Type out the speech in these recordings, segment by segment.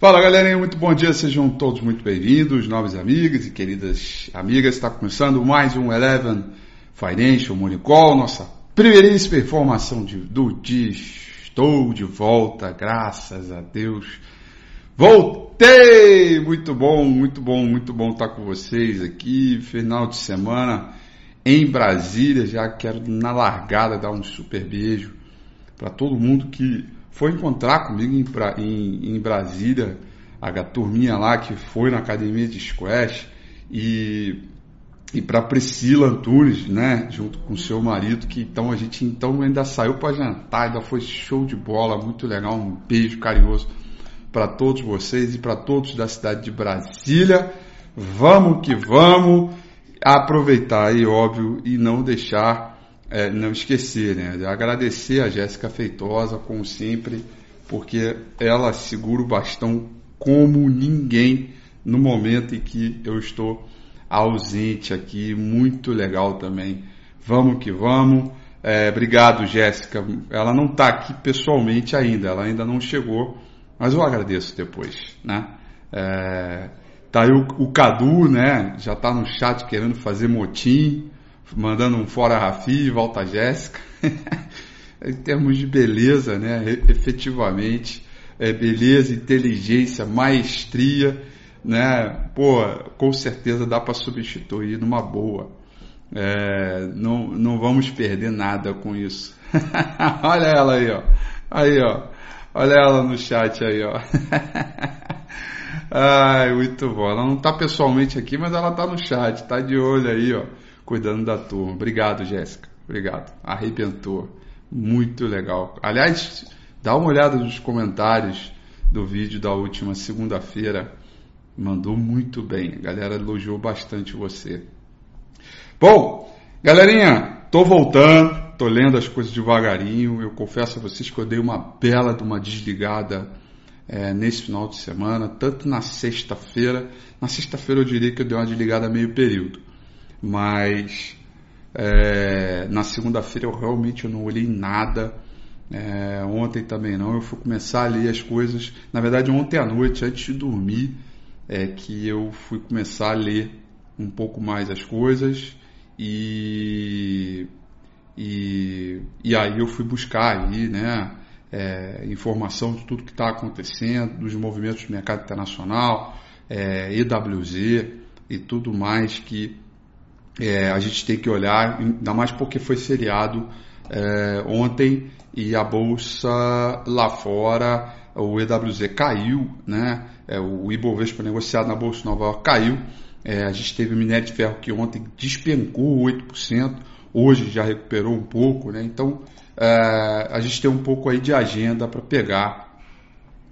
Fala galerinha, muito bom dia, sejam todos muito bem-vindos, novos amigos e queridas amigas. Está começando mais um Eleven Financial Money Call, nossa primeiríssima informação de, do dia. Estou de volta, graças a Deus. Voltei! Muito bom, muito bom, muito bom estar com vocês aqui. Final de semana em Brasília. Já quero na largada dar um super beijo para todo mundo que foi encontrar comigo em, em, em Brasília, a turminha lá que foi na academia de squash e e para Priscila Antunes, né, junto com seu marido, que então a gente então ainda saiu para jantar, ainda foi show de bola, muito legal, um beijo carinhoso para todos vocês e para todos da cidade de Brasília. Vamos que vamos aproveitar aí, óbvio, e não deixar é, não esquecer, né? Agradecer a Jéssica Feitosa, como sempre, porque ela segura o bastão como ninguém no momento em que eu estou ausente aqui. Muito legal também. Vamos que vamos. É, obrigado, Jéssica. Ela não está aqui pessoalmente ainda, ela ainda não chegou, mas eu agradeço depois, né? É, tá aí o, o Cadu, né? Já está no chat querendo fazer motim mandando um fora Rafi, volta Jéssica. em termos de beleza, né? Efetivamente, é, beleza, inteligência, maestria, né? Pô, com certeza dá para substituir numa boa. É, não, não vamos perder nada com isso. Olha ela aí, ó. Aí, ó. Olha ela no chat aí, ó. Ai, muito bom. Ela não está pessoalmente aqui, mas ela está no chat, tá de olho aí, ó cuidando da turma. Obrigado, Jéssica. Obrigado. Arrebentou. Muito legal. Aliás, dá uma olhada nos comentários do vídeo da última segunda-feira. Mandou muito bem. A galera elogiou bastante você. Bom, galerinha, tô voltando, tô lendo as coisas devagarinho. Eu confesso a vocês que eu dei uma bela de uma desligada é, nesse final de semana, tanto na sexta-feira. Na sexta-feira eu diria que eu dei uma desligada meio período mas é, na segunda-feira eu realmente não olhei nada. É, ontem também não, eu fui começar a ler as coisas. Na verdade, ontem à noite, antes de dormir, é que eu fui começar a ler um pouco mais as coisas e, e, e aí eu fui buscar aí, né, é, informação de tudo que está acontecendo, dos movimentos do mercado internacional, é, EWZ e tudo mais que é, a gente tem que olhar, ainda mais porque foi feriado é, ontem e a bolsa lá fora, o EWZ caiu, né? É, o Ibovespa negociado na bolsa Nova caiu. É, a gente teve o minério de ferro que ontem despencou 8%, hoje já recuperou um pouco, né? Então é, a gente tem um pouco aí de agenda para pegar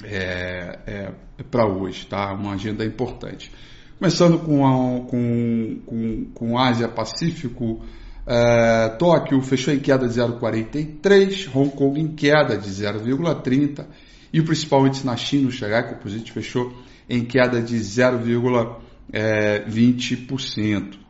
é, é, para hoje, tá? Uma agenda importante. Começando com, a, com, com, com Ásia Pacífico, é, Tóquio fechou em queda de 0,43, Hong Kong em queda de 0,30 e o principal índice na China, o Shanghai Composite, fechou em queda de 0,20%. É,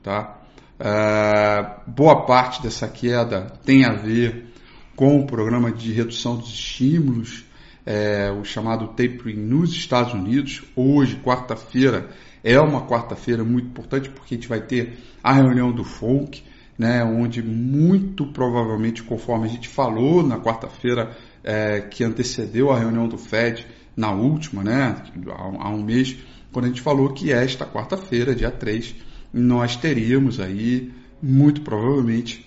tá? É, boa parte dessa queda tem a ver com o programa de redução dos estímulos, é, o chamado tapering nos Estados Unidos. Hoje, quarta-feira, é uma quarta-feira muito importante porque a gente vai ter a reunião do FONC, né, onde muito provavelmente, conforme a gente falou na quarta-feira é, que antecedeu a reunião do FED, na última, né, há, há um mês, quando a gente falou que esta quarta-feira, dia 3, nós teríamos aí, muito provavelmente,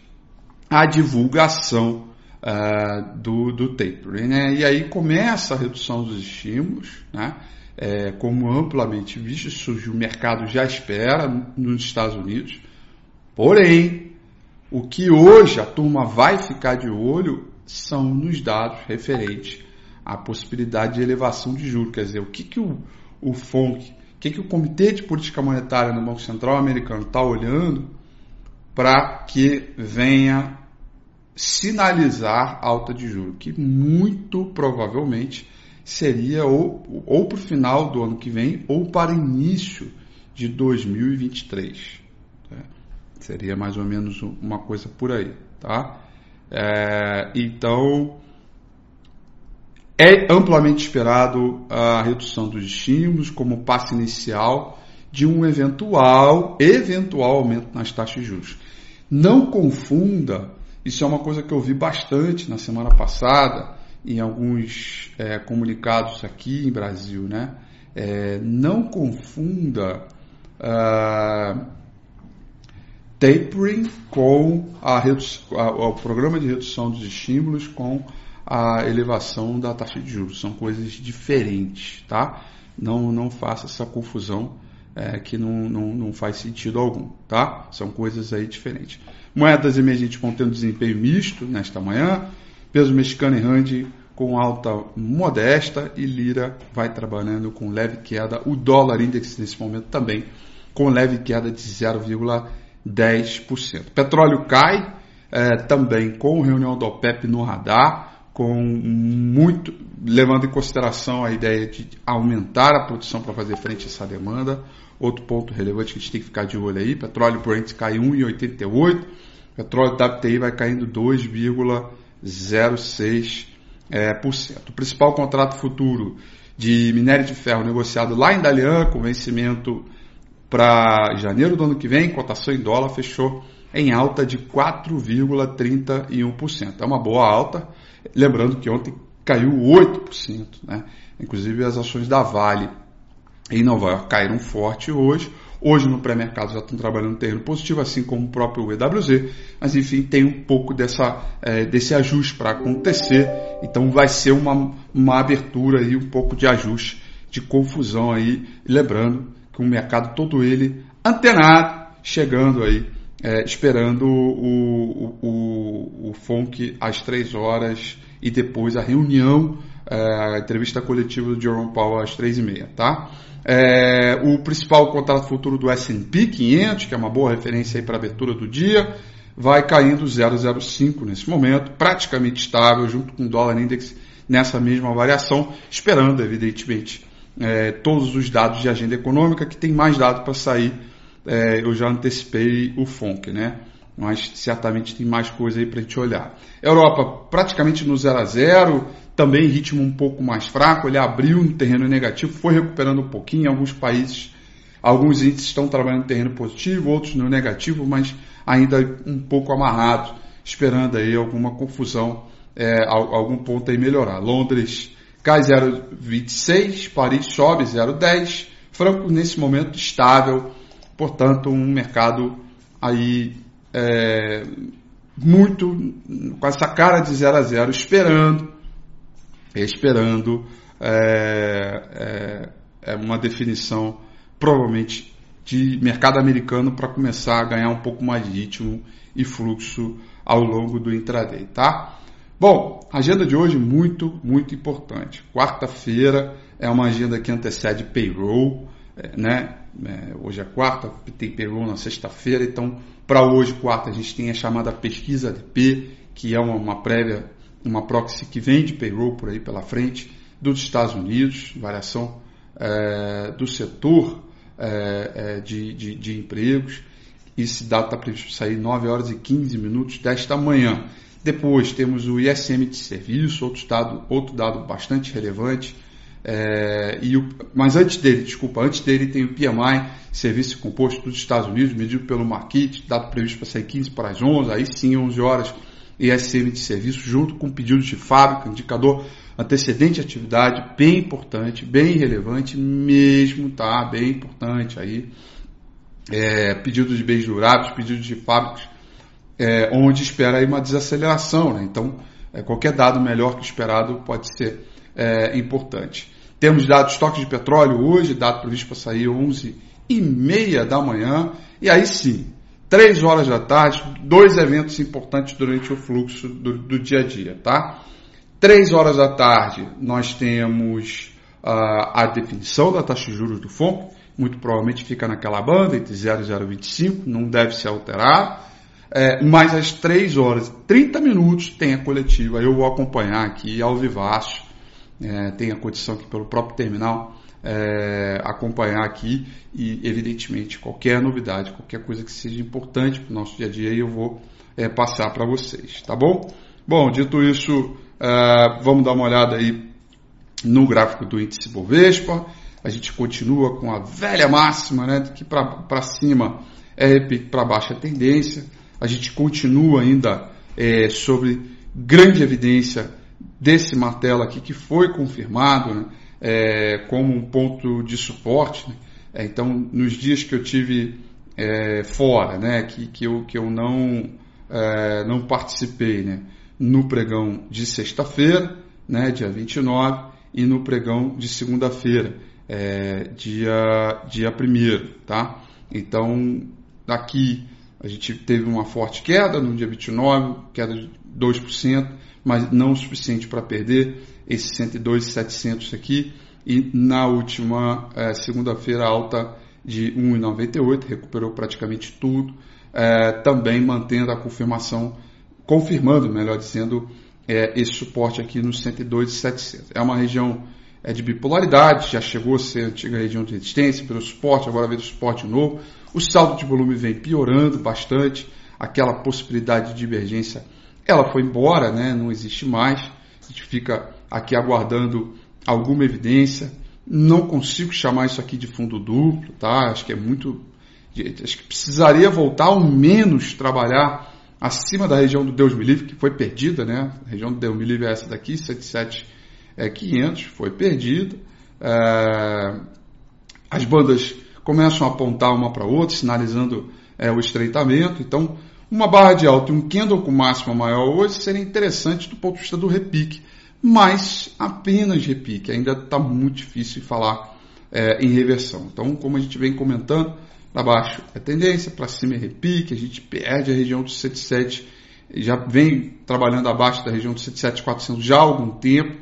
a divulgação uh, do, do tapering. Né? E aí começa a redução dos estímulos, né? É, como amplamente visto, isso o mercado já espera nos Estados Unidos. Porém, o que hoje a turma vai ficar de olho são nos dados referentes à possibilidade de elevação de juros. Quer dizer, o que, que o, o FONC, o que, que o Comitê de Política Monetária no Banco Central Americano está olhando para que venha sinalizar alta de juros, que muito provavelmente seria ou, ou para o final do ano que vem ou para início de 2023. Tá? Seria mais ou menos uma coisa por aí. Tá? É, então, É amplamente esperado a redução dos estímulos como passo inicial de um eventual, eventual aumento nas taxas de juros. Não confunda, isso é uma coisa que eu vi bastante na semana passada em alguns é, comunicados aqui em Brasil, né? É, não confunda uh, tapering com a, a, o programa de redução dos estímulos com a elevação da taxa de juros. São coisas diferentes, tá? Não, não faça essa confusão é, que não, não, não faz sentido algum, tá? São coisas aí diferentes. Moedas emergentes vão desempenho misto nesta manhã. Peso mexicano e rand com alta modesta e lira vai trabalhando com leve queda. O dólar index nesse momento também com leve queda de 0,10%. Petróleo cai é, também com reunião do OPEP no radar com muito levando em consideração a ideia de aumentar a produção para fazer frente a essa demanda. Outro ponto relevante que a gente tem que ficar de olho aí, petróleo Brent cai 1,88, petróleo WTI vai caindo 2,06%. É. O principal contrato futuro de minério de ferro negociado lá em Dalian, com vencimento para janeiro do ano que vem, cotação em dólar fechou em alta de 4,31%. É uma boa alta, lembrando que ontem caiu 8%, né? Inclusive as ações da Vale em Nova York caíram forte hoje. Hoje no pré-mercado já estão trabalhando no terreno positivo, assim como o próprio EWZ, mas enfim, tem um pouco dessa, é, desse ajuste para acontecer, então vai ser uma, uma abertura e um pouco de ajuste, de confusão aí, lembrando que o mercado todo ele antenado, chegando aí é, esperando o, o, o, o FONC às três horas e depois a reunião, é, a entrevista coletiva do Jerome Powell às três e meia, tá? É, o principal contrato futuro do S&P 500, que é uma boa referência para a abertura do dia, vai caindo 0,05 nesse momento, praticamente estável, junto com o dólar index nessa mesma variação, esperando, evidentemente, é, todos os dados de agenda econômica, que tem mais dados para sair é, eu já antecipei o FONC, né? Mas certamente tem mais coisa aí para a gente olhar. Europa praticamente no 0 a 0, também ritmo um pouco mais fraco, ele abriu no terreno negativo, foi recuperando um pouquinho. Alguns países, alguns índices estão trabalhando no terreno positivo, outros no negativo, mas ainda um pouco amarrado, esperando aí alguma confusão, é, algum ponto aí melhorar. Londres cai 0,26, Paris sobe 0,10, Franco nesse momento estável Portanto, um mercado aí é, muito com essa cara de 0 a 0, esperando, esperando é, é, é uma definição provavelmente de mercado americano para começar a ganhar um pouco mais de ritmo e fluxo ao longo do intraday, tá? Bom, agenda de hoje muito, muito importante. Quarta-feira é uma agenda que antecede payroll, é, né? É, hoje é quarta, tem payroll na sexta-feira, então para hoje, quarta, a gente tem a chamada pesquisa ADP, que é uma, uma prévia, uma proxy que vem de payroll por aí pela frente, dos Estados Unidos, variação é, do setor é, é de, de, de, empregos. Esse dado está previsto sair 9 horas e 15 minutos desta manhã. Depois temos o ISM de serviço, outro outro dado bastante relevante, é, e o, mas antes dele, desculpa, antes dele tem o PMI, Serviço Composto dos Estados Unidos, medido pelo Marquite, dado previsto para sair 15 para as 11, aí sim 11 horas, ISM de serviço, junto com pedidos de fábrica, indicador antecedente de atividade, bem importante, bem relevante mesmo, tá? Bem importante aí. É, pedidos de bens duráveis, pedidos de fábricas, é, onde espera aí uma desaceleração, né? Então, é, qualquer dado melhor que esperado pode ser é, importante. Temos dados estoque de petróleo hoje, dado previsto para sair 11 e meia da manhã. E aí sim, 3 horas da tarde, dois eventos importantes durante o fluxo do, do dia a dia, tá? 3 horas da tarde, nós temos uh, a definição da taxa de juros do FONC, muito provavelmente fica naquela banda, entre 0 e 0,25, não deve se alterar. É, mas às 3 horas e 30 minutos tem a coletiva, eu vou acompanhar aqui ao vivaço é, tem a condição aqui pelo próprio terminal é, acompanhar aqui e, evidentemente, qualquer novidade, qualquer coisa que seja importante para o nosso dia a dia, eu vou é, passar para vocês, tá bom? Bom, dito isso, é, vamos dar uma olhada aí no gráfico do índice Bovespa. A gente continua com a velha máxima, né, que para cima é repique, para baixo é tendência. A gente continua ainda é, sobre grande evidência desse martelo aqui que foi confirmado né, é, como um ponto de suporte. Né? É, então, nos dias que eu tive é, fora, né, que, que, eu, que eu não, é, não participei né, no pregão de sexta-feira, né, dia 29, e no pregão de segunda-feira, é, dia, dia 1 tá? Então, daqui a gente teve uma forte queda no dia 29, queda de 2%, mas não o suficiente para perder esses 102,700 aqui. E na última é, segunda-feira, alta de 1,98, recuperou praticamente tudo, é, também mantendo a confirmação, confirmando, melhor dizendo, é, esse suporte aqui no 102,700. É uma região é, de bipolaridade, já chegou a ser a antiga região de resistência pelo suporte, agora veio o suporte novo. O saldo de volume vem piorando bastante, aquela possibilidade de divergência ela foi embora, né? não existe mais. A gente fica aqui aguardando alguma evidência. Não consigo chamar isso aqui de fundo duplo, tá? Acho que é muito. Acho que precisaria voltar ao menos trabalhar acima da região do Deus me livre, que foi perdida, né? A região do Deus me livre é essa daqui, 77 é 500, foi perdida. É... As bandas começam a apontar uma para outra, sinalizando é, o estreitamento. Então, uma barra de alta e um candle com máxima maior hoje seria interessante do ponto de vista do repique, mas apenas repique. Ainda está muito difícil falar é, em reversão. Então, como a gente vem comentando, para baixo é tendência, para cima é repique, a gente perde a região do 77, já vem trabalhando abaixo da região do 77,400 já há algum tempo.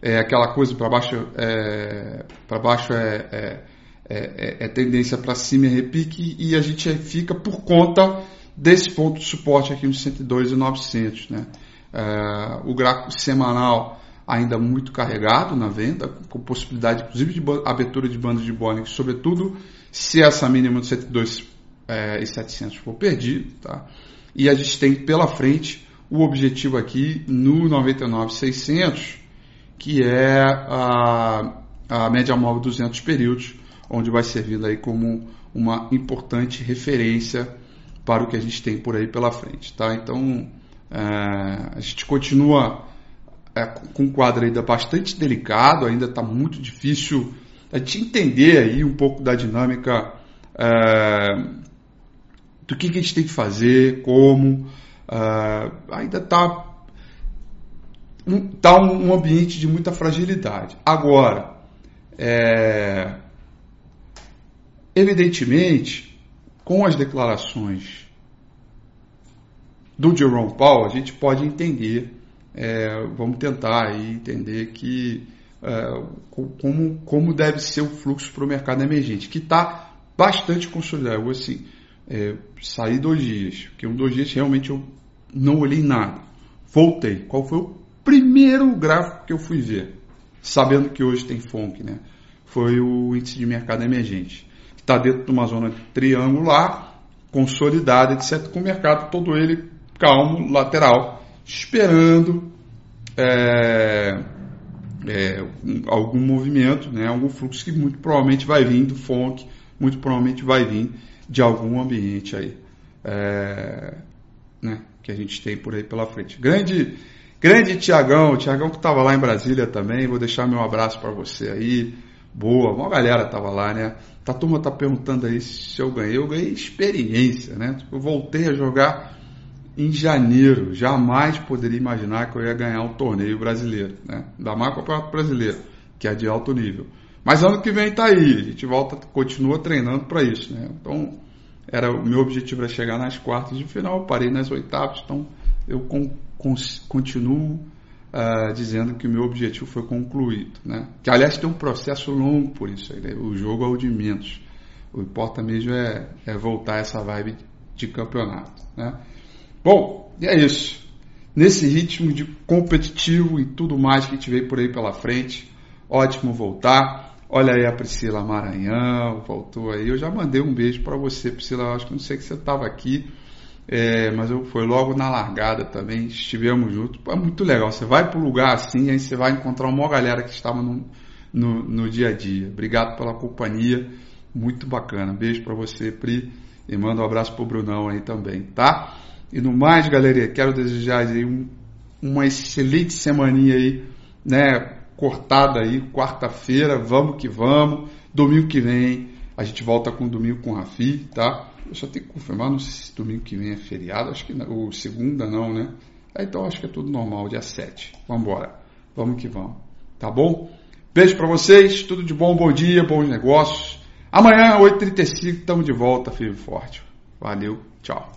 É aquela coisa para baixo, é, para baixo é, é, é, é tendência para cima é repique e a gente fica por conta desse ponto de suporte aqui no 102,900. Né? É, o gráfico semanal ainda muito carregado na venda, com possibilidade inclusive de abertura de bandas de Bollinger, sobretudo se essa mínima de 102,700 é, for perdida. Tá? E a gente tem pela frente o objetivo aqui no 99,600, que é a, a média móvel 200 períodos, onde vai servindo aí como uma importante referência para o que a gente tem por aí pela frente. Tá? Então, é, a gente continua é, com um quadro ainda bastante delicado, ainda está muito difícil a gente entender aí um pouco da dinâmica é, do que, que, a gente tem que fazer, como. É, ainda está um, tá um ambiente de muita fragilidade. Agora, é, evidentemente, com as declarações do Jerome Powell, a gente pode entender, é, vamos tentar entender que é, como, como deve ser o fluxo para o mercado emergente, que está bastante consolidado. Eu, assim, é, saí dois dias, porque um dois dias realmente eu não olhei nada. Voltei. Qual foi o primeiro gráfico que eu fui ver? Sabendo que hoje tem FONC, né? Foi o índice de mercado emergente. Está dentro de uma zona triangular, consolidada, etc. Com o mercado todo ele calmo, lateral, esperando é, é, algum movimento, né, algum fluxo que muito provavelmente vai vir do FONC, muito provavelmente vai vir de algum ambiente aí, é, né, que a gente tem por aí pela frente. Grande, grande Tiagão, Tiagão que estava lá em Brasília também, vou deixar meu abraço para você aí. Boa, uma galera tava lá, né? A turma tá perguntando aí se eu ganhei. Eu ganhei experiência, né? Eu voltei a jogar em janeiro. Jamais poderia imaginar que eu ia ganhar um torneio brasileiro, né? Da mais campeonato brasileiro, que é de alto nível. Mas ano que vem está aí, a gente volta, continua treinando para isso, né? Então, era o meu objetivo era chegar nas quartas de final, parei nas oitavas, então eu con, continuo uh, dizendo que o meu objetivo foi concluído, né? Que aliás tem um processo longo por isso aí, né? o jogo é o de menos. O importa mesmo é, é voltar essa vibe de campeonato, né? Bom, e é isso. Nesse ritmo de competitivo e tudo mais que a veio por aí pela frente, ótimo voltar. Olha aí a Priscila Maranhão, voltou aí. Eu já mandei um beijo para você, Priscila. Eu acho que não sei que você estava aqui. É, mas eu foi logo na largada também, estivemos juntos. É muito legal. Você vai para um lugar assim, aí você vai encontrar uma galera que estava no, no, no dia a dia. Obrigado pela companhia, muito bacana. Beijo para você, Pri, e manda um abraço pro Brunão aí também, tá? E no mais, galera, quero desejar aí um, uma excelente semaninha aí, né? Cortada aí, quarta-feira, vamos que vamos. Domingo que vem a gente volta com domingo com o Rafi, tá? Só tenho que confirmar, não sei se domingo que vem é feriado, acho que não, ou segunda não, né? Então acho que é tudo normal, dia 7. Vamos embora. Vamos que vamos. Tá bom? Beijo para vocês, tudo de bom, bom dia, bons negócios. Amanhã, 8h35, estamos de volta, firme e forte. Valeu, tchau.